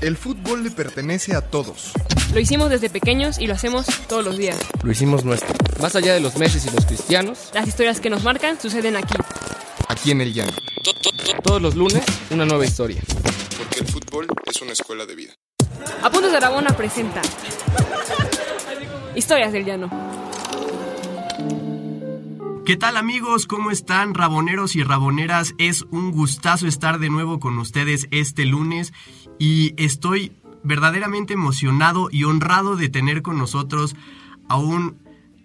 El fútbol le pertenece a todos. Lo hicimos desde pequeños y lo hacemos todos los días. Lo hicimos nuestro. Más allá de los meses y los cristianos. Las historias que nos marcan suceden aquí. Aquí en el llano. Todos los lunes, una nueva historia. Porque el fútbol es una escuela de vida. Apuntes de Aragona presenta Historias del Llano. ¿Qué tal amigos? ¿Cómo están raboneros y raboneras? Es un gustazo estar de nuevo con ustedes este lunes y estoy verdaderamente emocionado y honrado de tener con nosotros a un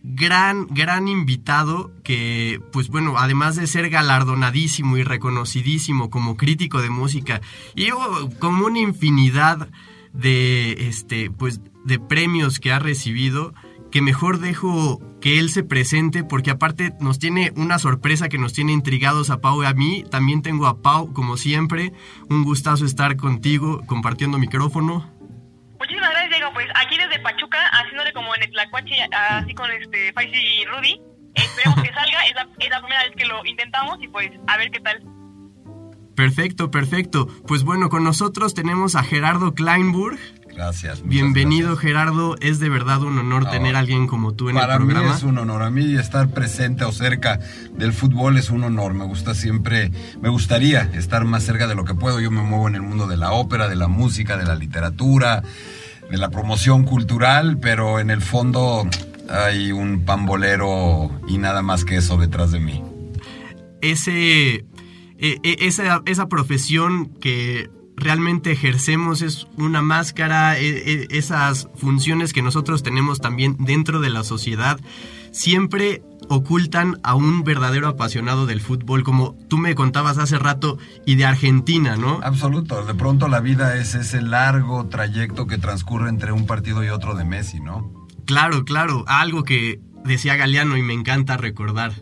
gran, gran invitado que, pues bueno, además de ser galardonadísimo y reconocidísimo como crítico de música y oh, como una infinidad de, este, pues, de premios que ha recibido, que mejor dejo que él se presente porque aparte nos tiene una sorpresa que nos tiene intrigados a Pau y a mí. También tengo a Pau, como siempre. Un gustazo estar contigo compartiendo micrófono. Muchísimas gracias, Diego. Pues aquí desde Pachuca, haciéndole como en el Tlacuache, así con este Faisy y Rudy. Esperemos que salga. Es la, es la primera vez que lo intentamos y pues a ver qué tal. Perfecto, perfecto. Pues bueno, con nosotros tenemos a Gerardo Kleinburg. Gracias. Bienvenido gracias. Gerardo, es de verdad un honor No, tener a alguien como tú en Para el mí programa. es un honor. A mí estar presente o cerca del fútbol es un honor. Me gusta siempre, me gustaría estar más cerca de lo que puedo. Yo me muevo en el mundo de la ópera, de la música, de la literatura, de la promoción cultural, pero en el fondo hay un pambolero y nada más que eso detrás de mí. Ese, e- e- esa, esa profesión que realmente ejercemos es una máscara, e- e- esas funciones que nosotros tenemos también dentro de la sociedad, siempre ocultan a un verdadero apasionado del fútbol, como tú me contabas hace rato, y de Argentina, ¿no? Absoluto. De pronto la vida es ese largo trayecto que transcurre entre un partido y otro de Messi, ¿no? Claro, claro, algo que decía Galeano y me encanta recordar.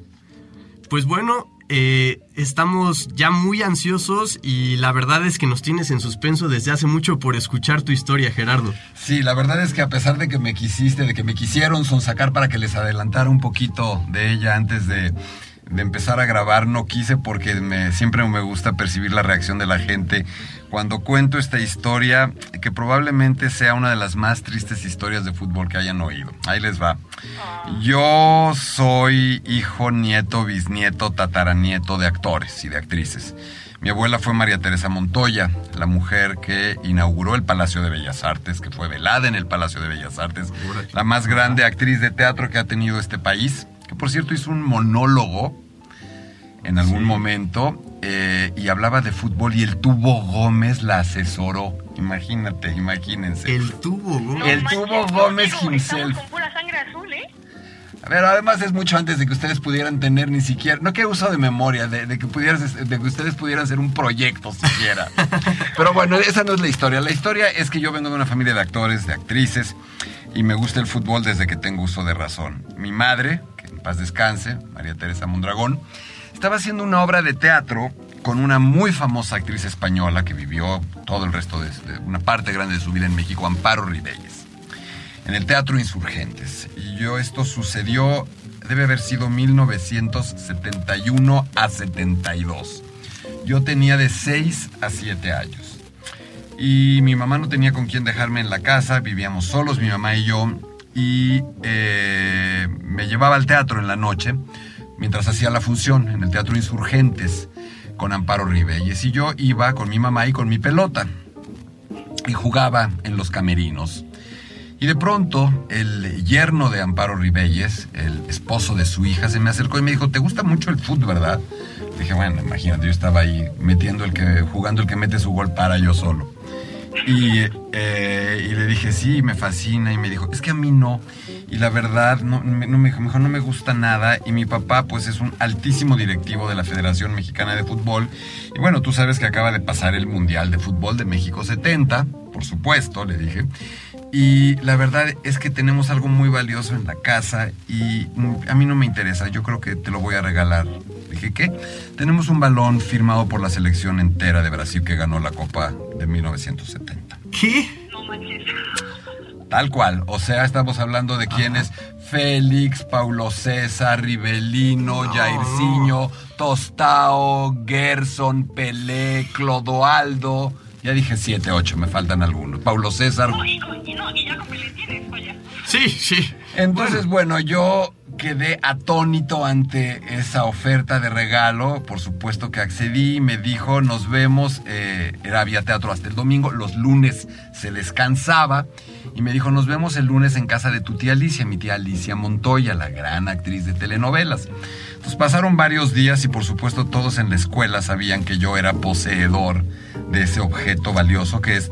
Pues bueno, eh, estamos ya muy ansiosos y la verdad es que nos tienes en suspenso desde hace mucho por escuchar tu historia, Gerardo. Sí, la verdad es que a pesar de que me quisiste, de que me quisieron sonsacar para que les adelantara un poquito de ella antes de, de empezar a grabar, no quise porque me, siempre me gusta percibir la reacción de la gente cuando cuento esta historia, que probablemente sea una de las más tristes historias de fútbol que hayan oído. Ahí les va. Yo soy hijo, nieto, bisnieto, tataranieto de actores y de actrices. Mi abuela fue María Teresa Montoya, la mujer que inauguró el Palacio de Bellas Artes, que fue velada en el Palacio de Bellas Artes, la más grande actriz de teatro que ha tenido este país, que por cierto hizo un monólogo en algún momento eh, y hablaba de fútbol y el Tubo Gómez la asesoró. Imagínate, imagínense. El tubo, ¿no? No El manches, Tubo Gómez Diego, himself. Con pura sangre azul, ¿eh? A ver, además es mucho antes de que ustedes pudieran tener ni siquiera, no que uso de memoria, de, de que pudieras, de que ustedes pudieran ser un proyecto siquiera. Pero bueno, esa no es la historia. La historia es que yo vengo de una familia de actores, de actrices, y me gusta el fútbol desde que tengo uso de razón. Mi madre, que en paz descanse, María Teresa Mondragón, estaba haciendo una obra de teatro con una muy famosa actriz española que vivió todo el resto de, de una parte grande de su vida en México, Amparo Ribelles en el Teatro Insurgentes. Y yo esto sucedió, debe haber sido 1971 a 72. Yo tenía de 6 a 7 años. Y mi mamá no tenía con quién dejarme en la casa, vivíamos solos, mi mamá y yo. Y eh, me llevaba al teatro en la noche, mientras hacía la función en el Teatro Insurgentes con Amparo Ribelles. Y yo iba con mi mamá y con mi pelota. Y jugaba en los camerinos. Y de pronto, el yerno de Amparo Ribelles, el esposo de su hija, se me acercó y me dijo, ¿te gusta mucho el fútbol, verdad? Dije, bueno, imagínate, yo estaba ahí metiendo el que, jugando el que mete su gol para yo solo. Y, eh, y le dije, sí, me fascina. Y me dijo, es que a mí no. Y la verdad, no, me- no me dijo, no me gusta nada. Y mi papá, pues, es un altísimo directivo de la Federación Mexicana de Fútbol. Y bueno, tú sabes que acaba de pasar el Mundial de Fútbol de México 70, por supuesto, le dije. Y la verdad es que tenemos algo muy valioso en la casa y mm, a mí no me interesa, yo creo que te lo voy a regalar. Dije, ¿qué? Tenemos un balón firmado por la selección entera de Brasil que ganó la Copa de 1970. ¿Qué? No manches. Tal cual, o sea, estamos hablando de quienes Félix, Paulo César, Rivelino, No. Jairzinho, Tostao, Gerson, Pelé, Clodoaldo, Ya dije siete, ocho, me faltan algunos. Paulo César. No, y, y no, y ya con Pelé tienes, vaya. Sí, sí. Entonces, bueno, yo quedé atónito ante esa oferta de regalo. Por supuesto que accedí. Me dijo, nos vemos. eh, era había teatro hasta el domingo. Los lunes se descansaba. Y me dijo, nos vemos el lunes en casa de tu tía Alicia, mi tía Alicia Montoya, la gran actriz de telenovelas. Entonces pasaron varios días y por supuesto todos en la escuela sabían que yo era poseedor de ese objeto valioso que es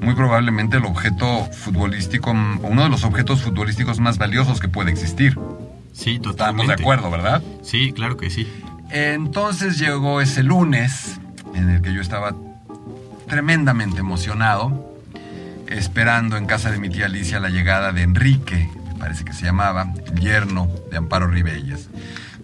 muy probablemente el objeto futbolístico, uno de los objetos futbolísticos más valiosos que puede existir. Sí, totalmente. Estamos de acuerdo, ¿verdad? Sí, claro que sí. Entonces llegó ese lunes en el que yo estaba tremendamente emocionado, esperando en casa de mi tía Alicia la llegada de Enrique, me parece que se llamaba, el yerno de Amparo Ribelles.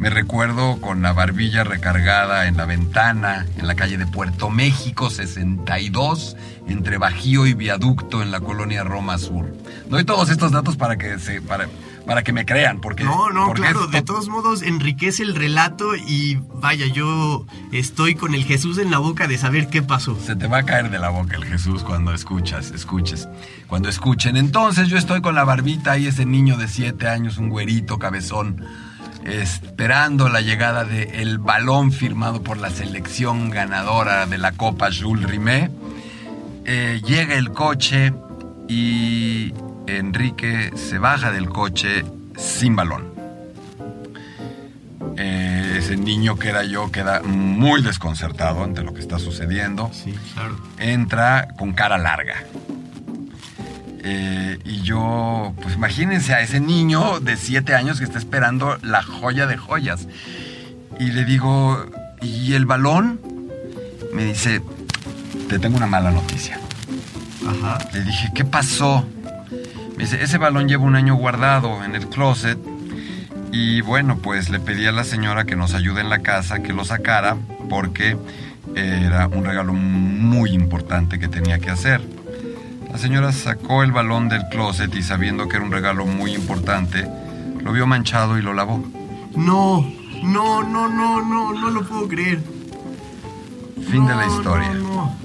Me recuerdo con la barbilla recargada en la ventana, en la calle de Puerto México 62, entre Bajío y Viaducto en la colonia Roma Sur. Doy todos estos datos para que se, para, para que me crean, porque No, no, porque claro, de to- todos modos enriquece el relato y vaya, yo estoy con el Jesús en la boca de saber qué pasó. Se te va a caer de la boca el Jesús cuando escuchas, escuches, cuando escuchen. Entonces yo estoy con la barbita y ese niño de siete años, un güerito cabezón, esperando la llegada de el balón firmado por la selección ganadora de la Copa Jules Rimet. Eh, llega el coche y Enrique se baja del coche sin balón. Eh, ese niño que era yo queda muy desconcertado ante lo que está sucediendo. Sí, claro. Entra con cara larga. Eh, y yo, pues imagínense a ese niño de 7 años que está esperando la joya de joyas. Y le digo, ¿y el balón? Me dice, te tengo una mala noticia. Ajá. Le dije, ¿qué pasó? Me dice, ese balón lleva un año guardado en el closet. Y bueno, pues le pedí a la señora que nos ayude en la casa, que lo sacara, porque era un regalo muy importante que tenía que hacer. La señora sacó el balón del closet y sabiendo que era un regalo muy importante, lo vio manchado y lo lavó. No, no, no, no, no, no lo puedo creer. Fin de la No, historia. no, no.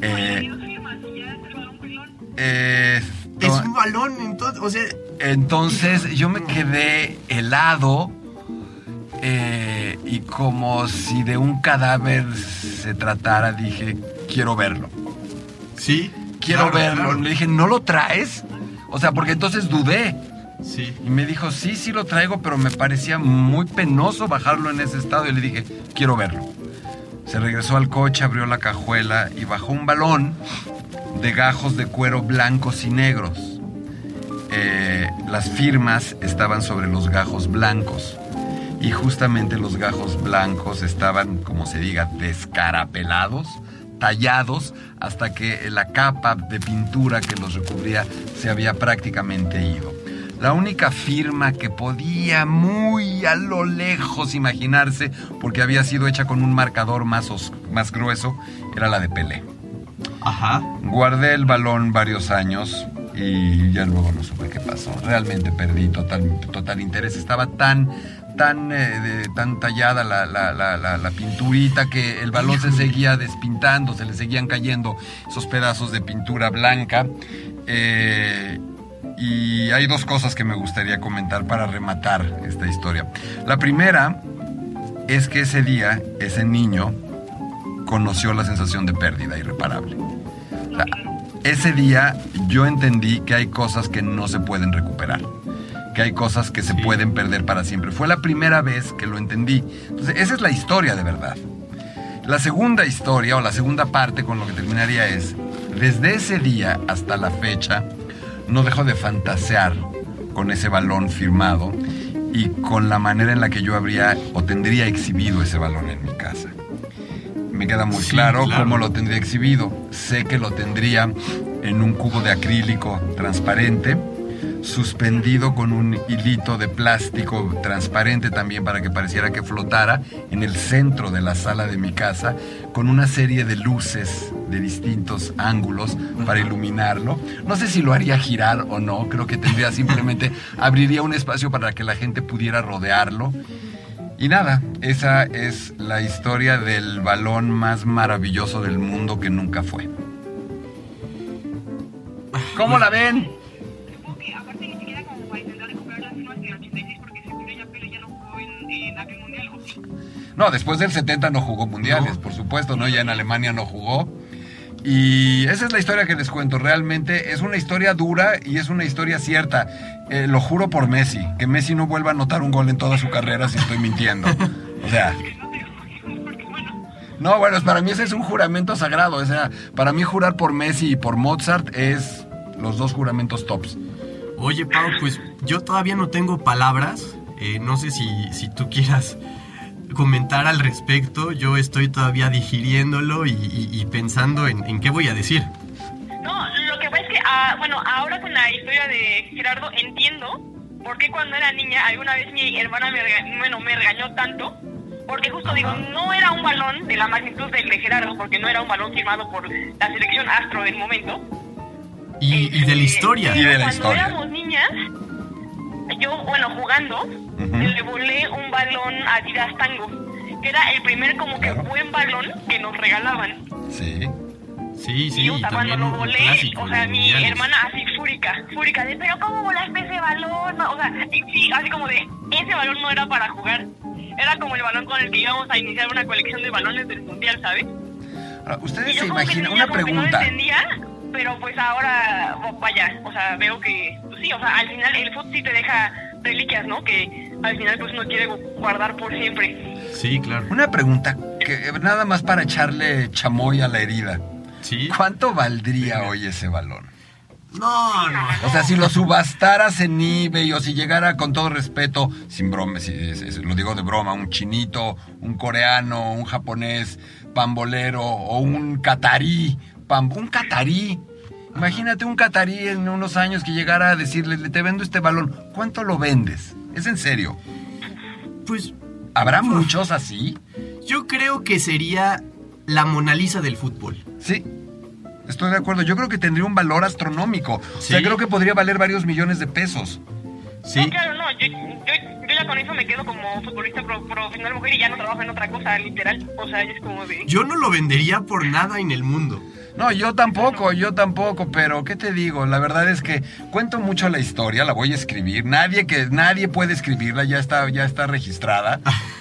Eh, no pelón. eh, Es un balón, entonces, o sea, Entonces yo me quedé helado eh, y como si de un cadáver se tratara, dije, quiero verlo. sí. Quiero claro, verlo. claro. Le dije, ¿no lo traes? O sea, porque entonces dudé. Sí. Y me dijo, sí, sí lo traigo, pero me parecía muy penoso bajarlo en ese estado. Y le dije, quiero verlo. Se regresó al coche, abrió la cajuela y bajó un balón de gajos de cuero blancos y negros. Eh, las firmas estaban sobre los gajos blancos. Y justamente los gajos blancos estaban, como se diga, descarapelados, tallados, hasta que la capa de pintura que los recubría se había prácticamente ido. La única firma que podía muy a lo lejos imaginarse, porque había sido hecha con un marcador más, más grueso, era la de Pelé. Ajá. Guardé el balón varios años y ya luego no supe qué pasó. Realmente perdí total, total interés. Estaba tan, tan, eh, de- tan tallada la, la- la- la- la pinturita que el balón se seguía despintando, se le seguían cayendo esos pedazos de pintura blanca. Eh, y hay dos cosas que me gustaría comentar para rematar esta historia. La primera es que ese día, ese niño conoció la sensación de pérdida irreparable. O sea, ese día yo entendí que hay cosas que no se pueden recuperar, que hay cosas que se Sí. pueden perder para siempre. Fue la primera vez que lo entendí. Entonces, esa es la historia de verdad. La segunda historia o la segunda parte con lo que terminaría es, desde ese día hasta la fecha, no dejo de fantasear con ese balón firmado y con la manera en la que yo habría o tendría exhibido ese balón en mi casa. Me queda muy Sí, claro, claro. cómo lo tendría exhibido. Sé que lo tendría en un cubo de acrílico transparente, suspendido con un hilito de plástico transparente también para que pareciera que flotara en el centro de la sala de mi casa, con una serie de luces de distintos ángulos para iluminarlo. No sé si lo haría girar o no, creo que tendría simplemente, abriría un espacio para que la gente pudiera rodearlo Y nada, esa es la historia del balón más maravilloso del mundo que nunca fue. ¿Cómo la ven? Supongo que aparte ni siquiera como para intentar recuperarla sino hasta el 86 porque según yo ya Pele ya no jugó en, en aquel mundial, ¿o sí? No, después del 70 no jugó mundiales, por supuesto, ¿no? Ya en Alemania no jugó. Y esa es la historia que les cuento. Realmente es una historia dura y es una historia cierta. Eh, lo juro por Messi, que Messi no vuelva a anotar un gol en toda su carrera si estoy mintiendo. O sea, no, bueno, para mí ese es un juramento sagrado. O sea, para mí jurar por Messi y por Mozart es los dos juramentos tops. Oye, Pau, pues yo todavía no tengo palabras. Eh, no sé si, si tú quieras comentar al respecto. Yo estoy todavía digiriéndolo y, y- y pensando en, en qué voy a decir. No, lo que pasa es que, ah, bueno, ahora con la historia de Gerardo entiendo por qué cuando era niña alguna vez mi hermana me, rega- bueno, me regañó tanto. Porque justo digo, no era un balón de la magnitud del de Gerardo, porque no era un balón firmado por la selección astro del momento. Y, y de la historia. Y de la Cuando historia. éramos niñas, yo, bueno, jugando, le volé un balón a Adidas Tango, que era el primer como que Claro. buen balón que nos regalaban. Sí. Sí, sí, y o sea, cuando lo volé, clásico o sea, mi mundiales. hermana así fúrica, fúrica, de, pero ¿cómo volaste ese balón? O sea, y sí, así como de, ese balón no era para jugar. Era como el balón con el que íbamos a iniciar una colección de balones del mundial, ¿sabes? Ahora, Ustedes se imaginan, una que no pregunta. entendía, pero pues ahora, vaya, o sea, veo que, sí, o sea, al final el fútbol sí te deja reliquias, ¿no? Que al final pues uno quiere guardar por siempre. Sí, claro. Una pregunta, que nada más para echarle chamoy a la herida. Sí. ¿Cuánto valdría hoy ese balón? No, no. O sea, si lo subastaras en eBay o si llegara con todo respeto, sin broma, si, es- es- lo digo de broma, un chinito, un coreano, un japonés, pambolero o un catarí, pam- un catarí. Imagínate un catarí en unos años que llegara a decirle, "Le- te vendo este balón, ¿cuánto lo vendes? Es en serio. Pues ¿Habrá muchos así? yo creo que sería la Mona Lisa del fútbol. Sí. Estoy de acuerdo. Yo creo que tendría un valor astronómico. O sea, Sí. creo que podría valer varios millones de pesos. Sí. No, claro, no, yo, yo, yo ya con eso me quedo como futbolista pro- profesional mujer y ya no trabajo en otra cosa, literal. O sea, es como de... Yo no lo vendería por nada en el mundo. No, yo tampoco, yo tampoco, pero ¿qué te digo? La verdad es que cuento mucho la historia, la voy a escribir. Nadie que nadie puede escribirla, ya está ya está registrada.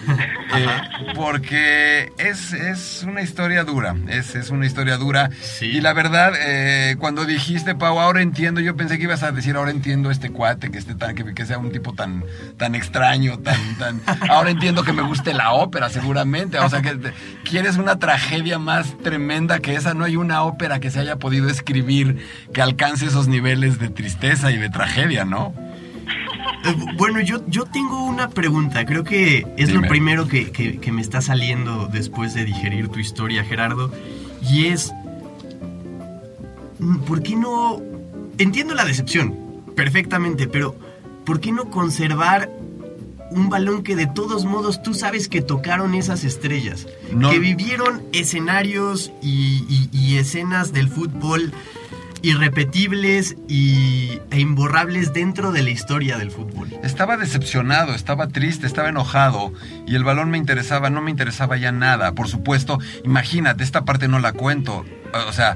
Eh, porque es, es una historia dura, es, es una historia dura. Sí. Y la verdad, eh, cuando dijiste, Pau, ahora entiendo, yo pensé que ibas a decir, ahora entiendo este cuate, que esté tan, que, que sea un tipo tan, tan extraño, tan, tan. Ahora entiendo que me guste la ópera, seguramente. O sea que te- quieres una tragedia más tremenda que esa. No hay una ópera que se haya podido escribir que alcance esos niveles de tristeza y de tragedia, ¿no? Eh, bueno, yo, yo tengo una pregunta. Creo que es lo primero que, que- que me está saliendo después de digerir tu historia, Gerardo. Y es... mm, ¿Por qué no... Entiendo la decepción, perfectamente, pero ¿por qué no conservar un balón que de todos modos tú sabes que tocaron esas estrellas? No. Que vivieron escenarios y, y- y escenas del fútbol irrepetibles y, e imborrables dentro de la historia del fútbol. Estaba decepcionado, estaba triste, estaba enojado y el balón me interesaba, no me interesaba ya nada. Por supuesto, imagínate, esta parte no la cuento. O sea,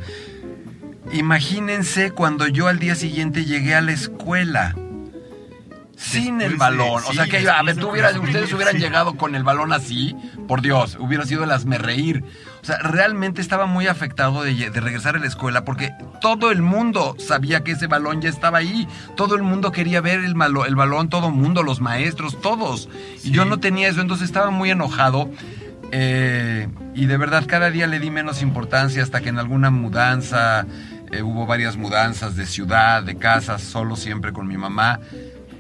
imagínense cuando yo al día siguiente llegué a la escuela. Sin Después el de- balón. o sí, sea que, a ver, tú hubieras- ustedes hubieran sí. llegado con el balón así, por Dios, hubiera sido el hazme reír. O sea, realmente estaba muy afectado de, de regresar a la escuela porque todo el mundo sabía que ese balón ya estaba ahí. Todo el mundo quería ver el, malo- el balón, todo el mundo, los maestros, todos. Y yo no tenía eso, entonces estaba muy enojado. Eh, y de verdad cada día le di menos importancia hasta que en alguna mudanza, eh, hubo varias mudanzas de ciudad, de casa, solo siempre con mi mamá.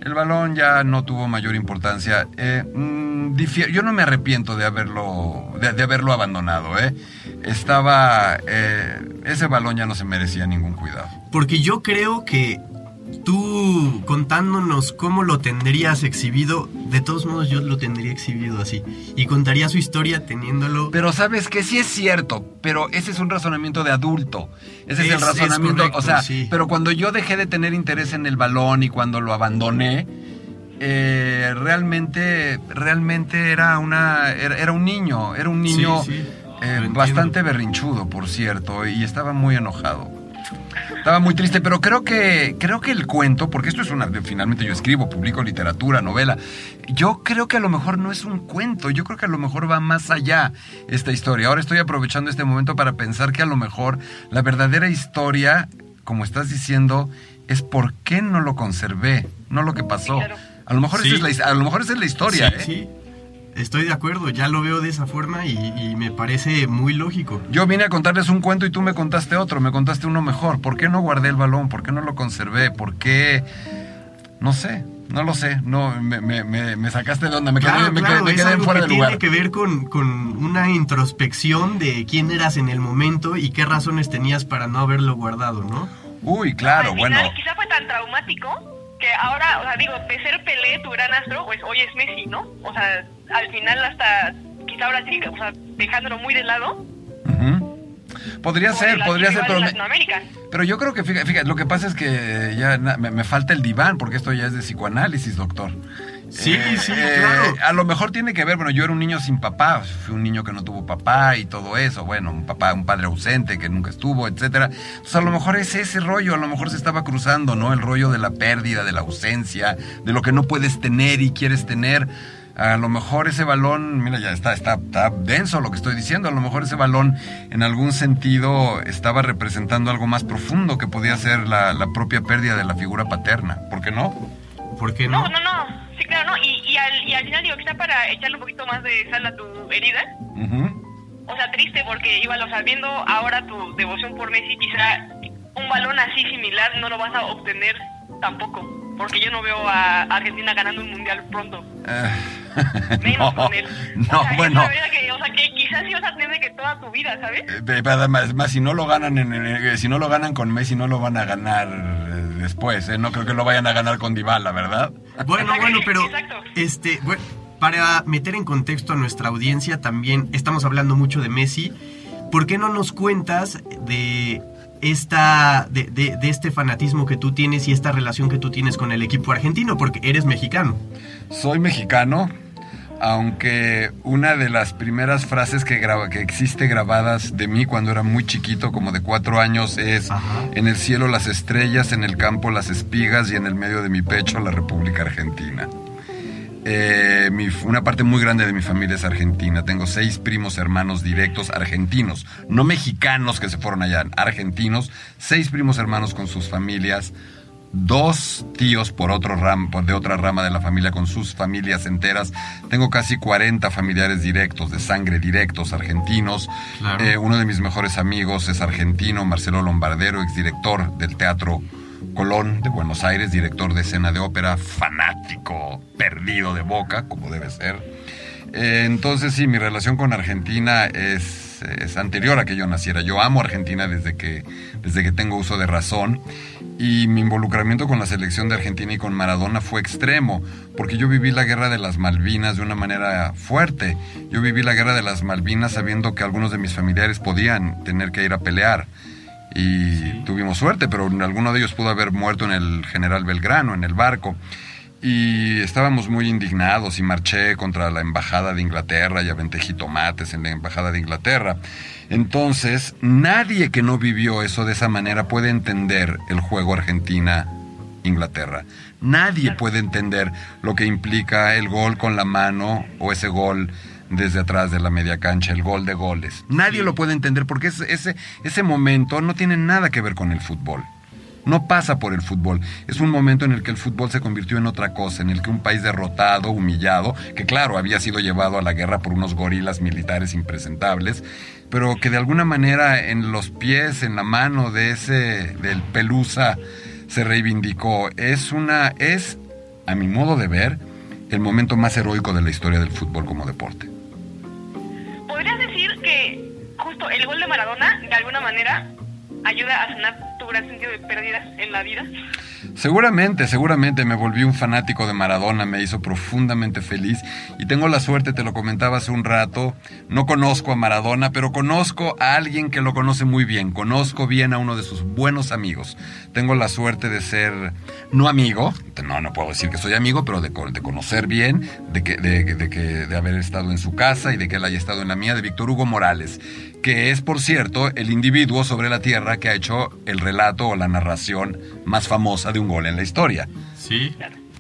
El balón ya no tuvo mayor importancia. Eh, mm, yo no me arrepiento de haberlo, de, de haberlo abandonado. ¿eh? Estaba, eh, ese balón ya no se merecía ningún cuidado. Porque yo creo que tú contándonos cómo lo tendrías exhibido, de todos modos yo lo tendría exhibido así. Y contaría su historia teniéndolo... Pero sabes que sí es cierto, pero ese es un razonamiento de adulto. Ese es, Es- el razonamiento, es correcto, o sea, sí. pero cuando yo dejé de tener interés en el balón y cuando lo abandoné, eh, realmente, realmente era una, era, era un niño, era un niño Sí, sí, eh, bastante berrinchudo, por cierto, y estaba muy enojado. Estaba muy triste, pero creo que creo que el cuento, porque esto es una finalmente yo escribo, publico literatura, novela. Yo creo que a lo mejor no es un cuento, yo creo que a lo mejor va más allá esta historia. Ahora estoy aprovechando este momento para pensar que a lo mejor la verdadera historia, como estás diciendo, es por qué no lo conservé, no lo que pasó. claro. A lo mejor Sí. esa es la, a lo mejor esa es la historia, sí, ¿eh? sí. Estoy de acuerdo, ya lo veo de esa forma y, y me parece muy lógico. Yo vine a contarles un cuento y tú me contaste otro, me contaste uno mejor. ¿Por qué no guardé el balón? ¿Por qué no lo conservé? ¿Por qué? No sé, no lo sé. No, me, me- me- me sacaste de onda, me quedé, Claro, me quedé- claro, me es quedé algo fuera que de lugar. tiene que ver con, con una introspección de quién eras en el momento y qué razones tenías para no haberlo guardado, ¿no? Uy, claro, Al bueno. final, quizá fue tan traumático que ahora, o sea, digo, de ser Pelé, tu gran astro, pues hoy es Messi, ¿no? O sea, al final hasta, quizá ahora sí, o sea, dejándolo muy de lado. Podría ser, podría ser, pero, me- pero yo creo que, fíjate, fíjate, lo que pasa es que ya na- me, me falta el diván, porque esto ya es de psicoanálisis, doctor. Sí, Eh, sí, eh, claro. A lo mejor tiene que ver, bueno, yo era un niño sin papá, fui un niño que no tuvo papá y todo eso, bueno, un papá, un padre ausente que nunca estuvo, etcétera. Pues a lo mejor es ese rollo, a lo mejor se estaba cruzando, ¿no? El rollo de la pérdida, de la ausencia, de lo que no puedes tener y quieres tener. A lo mejor ese balón, mira, ya está, está, está denso lo que estoy diciendo. A lo mejor ese balón, en algún sentido, estaba representando algo más profundo que podía ser la, la propia pérdida de la figura paterna. ¿Por qué no? ¿Por qué no? No, no, no. Sí, claro, ¿no? Y, y, al, y al final digo, quizá para echarle un poquito más de sal a tu herida. Ujú. O sea, triste porque igual, o sea, viendo ahora tu devoción por Messi, quizá un balón así similar no lo vas a obtener tampoco. Porque yo no veo a Argentina ganando un mundial pronto. Eh, Menos no, con él. no, o sea, bueno. Es la verdad que, o sea, que quizás vas a tener que toda tu vida, ¿sabes? Eh, pe- pero Además, más, si no lo ganan en, en- si no lo ganan con Messi, no lo van a ganar eh, después. ¿eh? No creo que lo vayan a ganar con Dybala, ¿verdad? Bueno, bueno, pero Exacto. este, bueno, para meter en contexto a nuestra audiencia también estamos hablando mucho de Messi. ¿Por qué no nos cuentas de esta de, de- de este fanatismo que tú tienes y esta relación que tú tienes con el equipo argentino? Porque eres mexicano. Soy mexicano, aunque una de las primeras frases que, graba, que existe grabadas de mí cuando era muy chiquito, como de cuatro años, es Ajá. en el cielo las estrellas, en el campo las espigas y en el medio de mi pecho la República Argentina. Eh, mi- una parte muy grande de mi familia es argentina. Tengo seis primos hermanos directos argentinos, no mexicanos que se fueron allá, argentinos. Seis primos hermanos con sus familias, dos tíos por otro ram, por de otra rama de la familia con sus familias enteras. Tengo casi 40 familiares directos, de sangre directos, argentinos. Claro. Eh, uno de mis mejores amigos es argentino, Marcelo Lombardero, exdirector del Teatro Colón de Buenos Aires, director de escena de ópera, fanático, perdido de boca, como debe ser. Eh, entonces sí, mi relación con Argentina es, es anterior a que yo naciera. Yo amo Argentina desde que, desde que tengo uso de razón y mi involucramiento con la selección de Argentina y con Maradona fue extremo, porque yo viví la guerra de las Malvinas de una manera fuerte. Yo viví la guerra de las Malvinas sabiendo que algunos de mis familiares podían tener que ir a pelear. Y tuvimos suerte, pero alguno de ellos pudo haber muerto en el General Belgrano, en el barco. Y estábamos muy indignados y marché contra la embajada de Inglaterra y aventé jitomates en la embajada de Inglaterra. Entonces, nadie que no vivió eso de esa manera puede entender el juego Argentina-Inglaterra. Nadie puede entender lo que implica el gol con la mano o ese gol desde atrás de la media cancha, el gol de goles. Nadie lo puede entender porque ese, ese, ese momento no tiene nada que ver con el fútbol. No pasa por el fútbol. Es un momento en el que el fútbol se convirtió en otra cosa, en el que un país derrotado, humillado, que claro, había sido llevado a la guerra por unos gorilas militares impresentables, pero que de alguna manera en los pies, en la mano de ese, del Pelusa, se reivindicó. Es una, es, a mi modo de ver, el momento más heroico de la historia del fútbol como deporte. El gol de Maradona, de alguna manera, ayuda a sanar tu gran sentido de pérdidas en la vida? Seguramente, seguramente me volví un fanático de Maradona, me hizo profundamente feliz y tengo la suerte, te lo comentaba hace un rato, no conozco a Maradona, pero conozco a alguien que lo conoce muy bien, conozco bien a uno de sus buenos amigos. Tengo la suerte de ser, no amigo, no, no puedo decir que soy amigo, pero de, de conocer bien, de que, de que, de haber estado en su casa y de que él haya estado en la mía, de Víctor Hugo Morales, que es, por cierto, el individuo sobre la tierra que ha hecho el relato o la narración más famosa de un gol en la historia. Sí.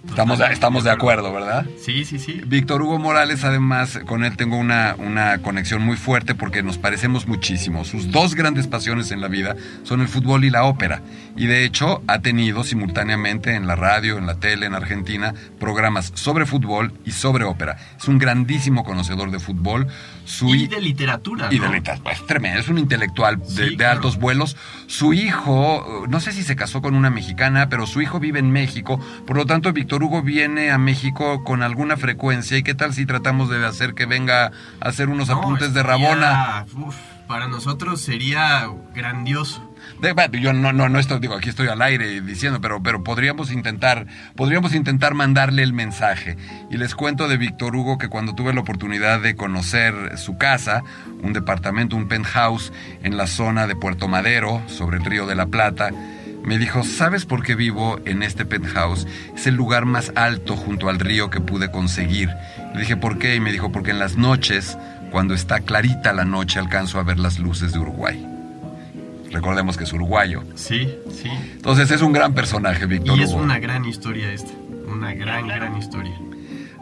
Estamos de, estamos de acuerdo, ¿verdad? Sí, sí, sí. Víctor Hugo Morales, además, con él tengo una, una conexión muy fuerte porque nos parecemos muchísimo. Sus dos grandes pasiones en la vida son el fútbol y la ópera. Y de hecho ha tenido simultáneamente en la radio, en la tele, en Argentina, programas sobre fútbol y sobre ópera. Es un grandísimo conocedor de fútbol. Su Y de literatura. y de ¿no? literatura, es tremendo, es un intelectual de, Sí, de claro. altos vuelos. Su hijo, no sé si se casó con una mexicana, pero su hijo vive en México. Por lo tanto, Víctor Hugo viene a México con alguna frecuencia. ¿Y qué tal si tratamos de hacer que venga a hacer unos No, apuntes de Rabona? uf, para nosotros sería grandioso. De- bueno, yo no, no, no estoy, digo, aquí estoy al aire diciendo, pero, pero podríamos intentar, podríamos intentar mandarle el mensaje. Y les cuento de Víctor Hugo que cuando tuve la oportunidad de conocer su casa, un departamento, un penthouse en la zona de Puerto Madero, sobre el río de la Plata, me dijo, ¿sabes por qué vivo en este penthouse? Es el lugar más alto junto al río que pude conseguir. Le dije, ¿por qué? Y me dijo, porque en las noches, cuando está clarita la noche, alcanzo a ver las luces de Uruguay. Recordemos que es uruguayo. Sí, sí. Entonces es un gran personaje, Víctor Y es Hugo. una gran historia esta. Una gran, gran historia.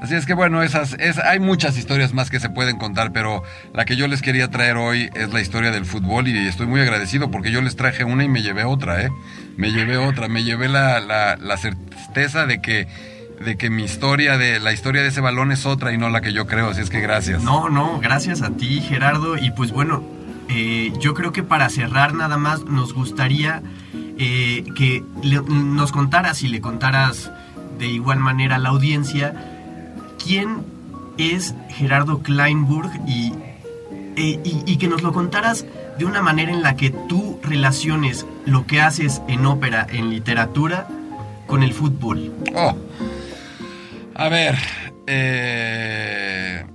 Así es que bueno, esas, es, hay muchas historias más que se pueden contar, pero la que yo les quería traer hoy es la historia del fútbol y estoy muy agradecido porque yo les traje una y me llevé otra, ¿eh? Me llevé otra, me llevé la, la, la certeza de que, de que mi historia, de la historia de ese balón es otra y no la que yo creo, así es que gracias. No, no, gracias a ti, Gerardo. Y pues bueno, eh, yo creo que para cerrar nada más nos gustaría eh, que le- nos contaras y le contaras de igual manera a la audiencia quién es Gerardo Kleinburg y, eh, y, y que nos lo contaras de una manera en la que tú relaciones lo que haces en ópera, en literatura, con el fútbol. Oh. A ver, eh,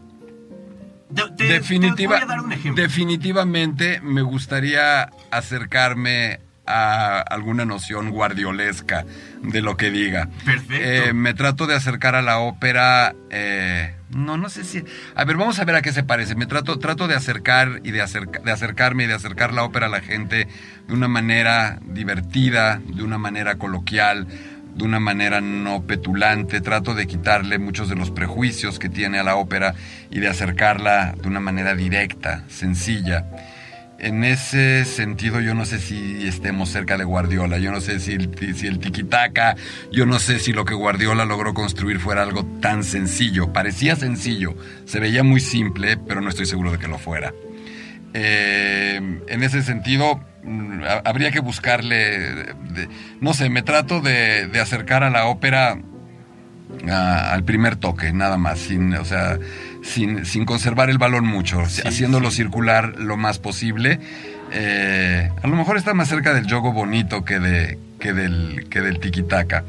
Te- te- Definitiva- te voy a dar un ejemplo. Definitivamente me gustaría acercarme a alguna noción guardiolesca de lo que diga. Perfecto. Eh, me trato de acercar a la ópera. eh, no, no sé si. A ver, vamos a ver a qué se parece. Me trato, trato de acercar y de, acerca- de acercarme y de acercar la ópera a la gente de una manera divertida, de una manera coloquial, de una manera no petulante. Trato de quitarle muchos de los prejuicios que tiene a la ópera y de acercarla de una manera directa, sencilla. En ese sentido, yo no sé si estemos cerca de Guardiola, yo no sé si el, si el tiquitaca, yo no sé si lo que Guardiola logró construir fuera algo tan sencillo. Parecía sencillo, se veía muy simple, pero no estoy seguro de que lo fuera. Eh, en ese sentido, mm, ha- habría que buscarle, de- no sé, me trato de, acercar a la ópera al primer toque, nada más, sin, o sea, sin, sin conservar el balón mucho, haciéndolo circular lo más posible. Eh, a lo mejor está más cerca del yogo bonito que, de, que del, que del tiquitaca.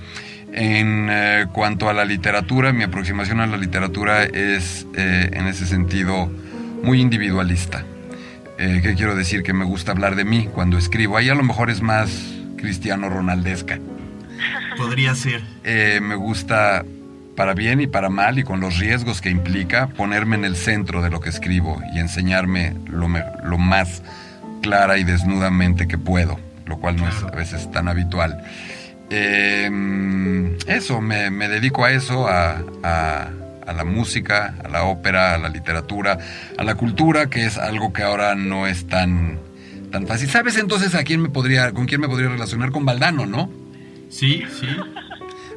En eh, cuanto a la literatura, mi aproximación a la literatura es eh, en ese sentido muy individualista. Eh, ¿Qué quiero decir? Que me gusta hablar de mí cuando escribo. Ahí a lo mejor es más cristiano ronaldesca. Podría ser. Eh, me gusta para bien y para mal y con los riesgos que implica ponerme en el centro de lo que escribo y enseñarme lo, me- lo más clara y desnudamente que puedo, lo cual no es a veces tan habitual. Eh, eso, me, me dedico a eso, a, a- a la música, a la ópera, a la literatura, a la cultura, que es algo que ahora no es tan, tan fácil. ¿Sabes entonces a quién me podría, con quién me podría relacionar? Con Valdano, ¿no? Sí, sí.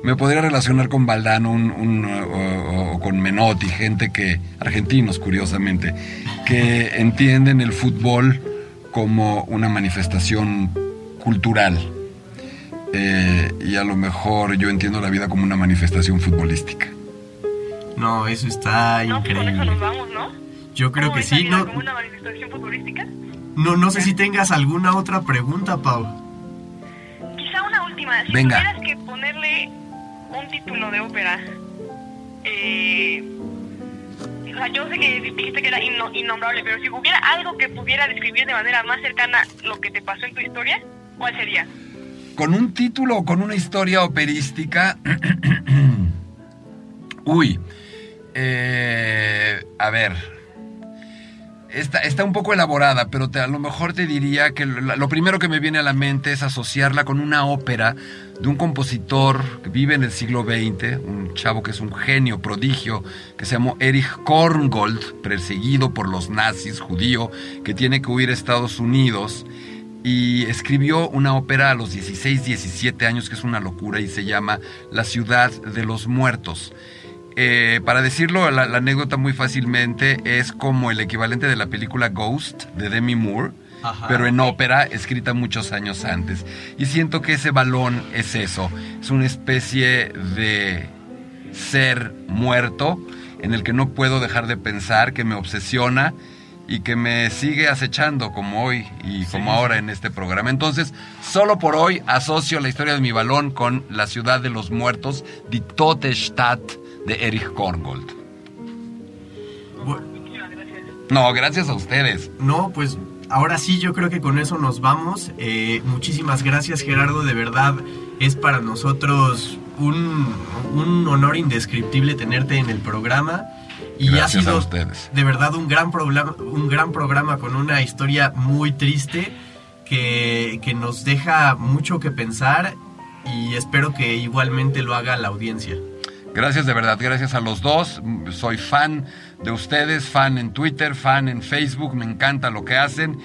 Me podría relacionar con Valdano un- un, o, o- o con Menotti, gente que, argentinos curiosamente, que entienden el fútbol como una manifestación cultural. Eh, y a lo mejor yo entiendo la vida como una manifestación futbolística. No, eso está No, pues con eso increíble. nos vamos, ¿no? Yo creo ¿Cómo que sí. vida No, ¿Como una manifestación futbolística? no, no sé si tengas alguna otra pregunta, Pau. Quizá una última. Si Venga. tuvieras que ponerle un título de ópera, eh, o sea, yo sé que dijiste que era inno- innombrable, pero si hubiera algo que pudiera describir de manera más cercana lo que te pasó en tu historia, ¿cuál sería? con un título o con una historia operística. Uy, eh, a ver, Está, está, un poco elaborada, pero a lo mejor te diría que lo, lo, primero que me viene a la mente es asociarla con una ópera de un compositor que vive en el siglo XX, un chavo que es un genio, prodigio, que se llamó Erich Korngold, perseguido por los nazis, judío, que tiene que huir a Estados Unidos y escribió una ópera a los 16, 17 años, que es una locura, y se llama La ciudad de los muertos. Eh, para decirlo, la, la, anécdota muy fácilmente es como el equivalente de la película Ghost de Demi Moore, Ajá. pero en ópera, escrita muchos años antes. Y siento que ese balón es eso, es una especie de ser muerto en el que no puedo dejar de pensar, que me obsesiona y que me sigue acechando como hoy y sí. como ahora en este programa. Entonces, solo por hoy asocio la historia de mi balón con la ciudad de los muertos, Die Tote Stadt de Erich Korngold. Bueno, no, gracias a ustedes. No, pues ahora sí, yo creo que con eso nos vamos. Eh, muchísimas gracias, Gerardo. De verdad, es para nosotros un, un honor indescriptible tenerte en el programa. Y gracias ha sido a ustedes. de verdad un gran, programa, un gran programa con una historia muy triste que, que nos deja mucho que pensar y espero que igualmente lo haga la audiencia. Gracias de verdad, gracias a los dos. Soy fan de ustedes, fan en Twitter, fan en Facebook, me encanta lo que hacen.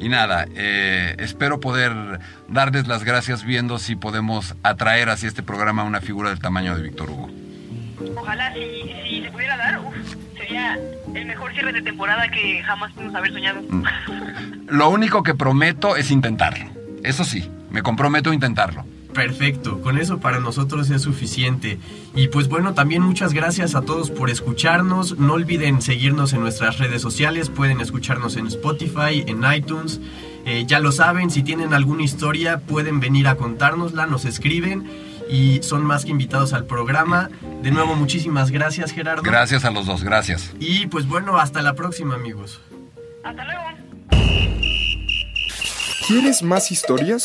Y nada, eh, espero poder darles las gracias viendo si podemos atraer hacia este programa una figura del tamaño de Víctor Hugo. Ojalá si, si se pudiera dar, uf, sería el mejor cierre de temporada que jamás pudimos haber soñado. Lo único que prometo es intentarlo. Eso sí, me comprometo a intentarlo. Perfecto, con eso para nosotros es suficiente. Y pues bueno, también muchas gracias a todos por escucharnos. No olviden seguirnos en nuestras redes sociales, pueden escucharnos en Spotify, en iTunes. Eh, ya lo saben, si tienen alguna historia pueden venir a contárnosla, nos escriben y son más que invitados al programa. De nuevo, muchísimas gracias Gerardo. Gracias a los dos, gracias. Y pues bueno, hasta la próxima amigos. Hasta luego. ¿Quieres más historias?